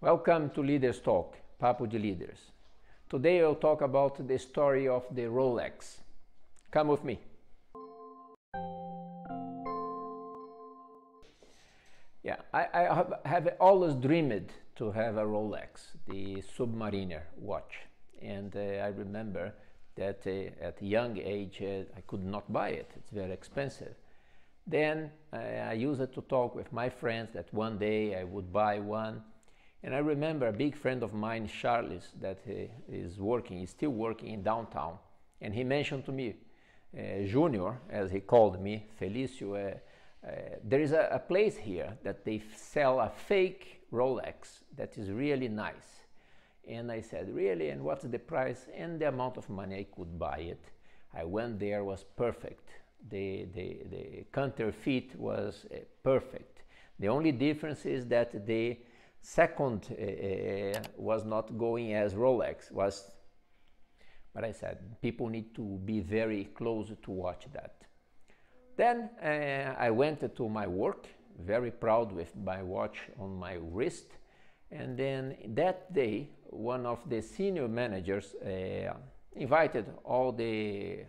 Welcome to Leaders Talk, Papo de Leaders. Today I'll talk about the story of the Rolex. Come with me. Yeah, I, I have, have, always dreamed to have a Rolex, the Submariner watch. And uh, I remember that uh, at a young age uh, I could not buy it, it's very expensive. Then uh, I used it to talk with my friends that one day I would buy one. And I remember a big friend of mine, Charles, that is working, is still working in downtown. And he mentioned to me, uh, Junior, as he called me, Felicio, uh, uh, there is a, a, place here that they sell a fake Rolex that is really nice. And I said, really? And what's the price? And the amount of money I could buy it. I went there, was perfect. The, the, the counterfeit was uh, perfect. The only difference is that the second uh, was not going as Rolex was. But I said people need to be very close to watch that. Then uh, I went to my work very proud with my watch on my wrist. And then that day one of the senior managers uh, invited all the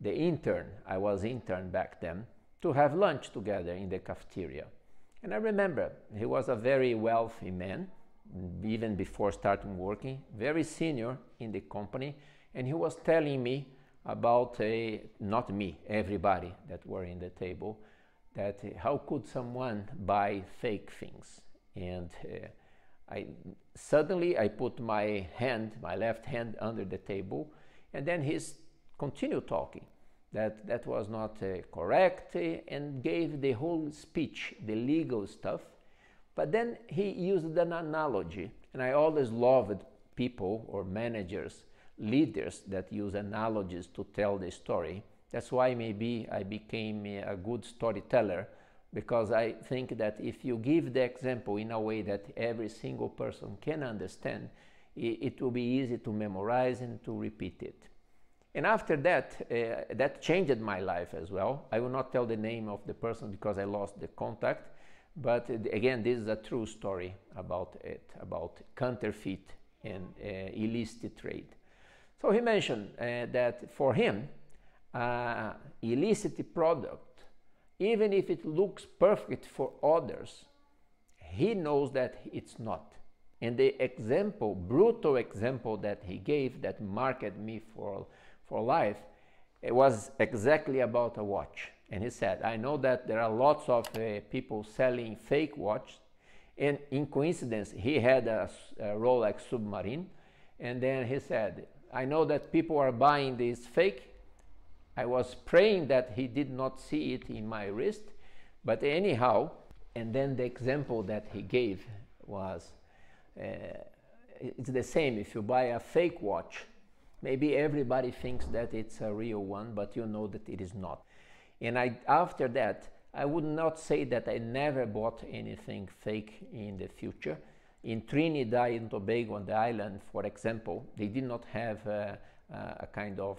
the intern I was intern back then to have lunch together in the cafeteria and I remember he was a very wealthy man, even before starting working, very senior in the company, and he was telling me about a, not me, everybody that were in the table, that how could someone buy fake things? And uh, I suddenly I put my hand, my left hand under the table, and then he's continued talking that that was not uh, correct uh, and gave the whole speech, the legal stuff. But then he used an analogy, and I always loved people or managers, leaders that use analogies to tell the story. That's why maybe I became a good storyteller because I think that if you give the example in a way that every single person can understand, it, it will be easy to memorize and to repeat it. And after that, uh, that changed my life as well. I will not tell the name of the person because I lost the contact. But uh, again, this is a true story about it, about counterfeit and uh, illicit trade. So he mentioned uh, that for him, uh, illicit product, even if it looks perfect for others, he knows that it's not. And the example, brutal example that he gave that marked me for for life, it was exactly about a watch. And he said, I know that there are lots of uh, people selling fake watches. And in coincidence, he had a, a Rolex Submarine. And then he said, I know that people are buying this fake. I was praying that he did not see it in my wrist. But anyhow, and then the example that he gave was uh, it's the same if you buy a fake watch Maybe everybody thinks that it's a real one, but you know that it is not. And I, after that, I would not say that I never bought anything fake in the future. In Trinidad and Tobago on the island, for example, they did not have a, a kind of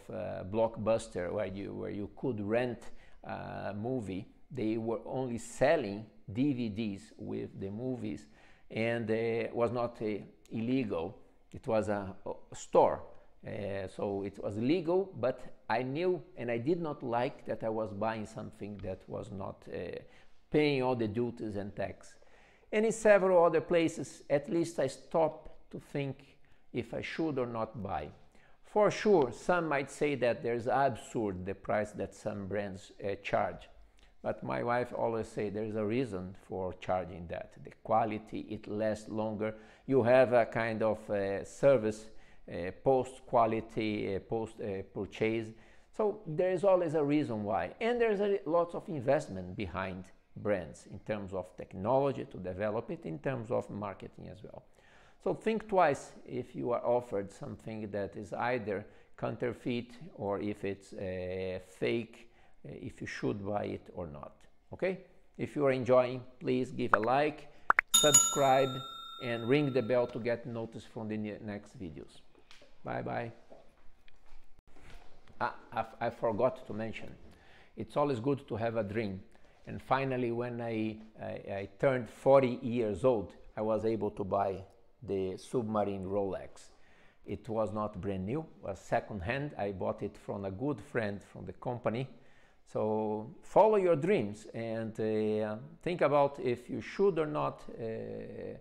blockbuster where you, where you could rent a movie. They were only selling DVDs with the movies and it was not uh, illegal. It was a, a store uh, so it was legal, but I knew and I did not like that I was buying something that was not uh, paying all the duties and tax. And in several other places, at least I stopped to think if I should or not buy. For sure, some might say that there's absurd the price that some brands uh, charge. But my wife always say there's a reason for charging that. The quality, it lasts longer. You have a kind of uh, service post quality, uh, post uh, purchase. So there is always a reason why. And there's a lots of investment behind brands in terms of technology to develop it, in terms of marketing as well. So think twice if you are offered something that is either counterfeit or if it's uh, fake, uh, if you should buy it or not. Okay? If you are enjoying, please give a like, subscribe, and ring the bell to get notice from the next videos. Bye bye. Ah, I, forgot to mention, it's always good to have a dream. And finally, when I, I, I, turned 40 years old, I was able to buy the Submarine Rolex. It was not brand new, was second hand. I bought it from a good friend from the company. So follow your dreams and uh, think about if you should or not uh,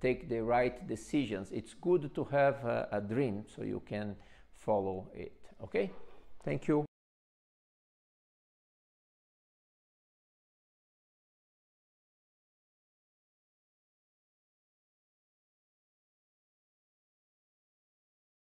take the right decisions. It's good to have a, a dream so you can follow it. Okay? Thank you.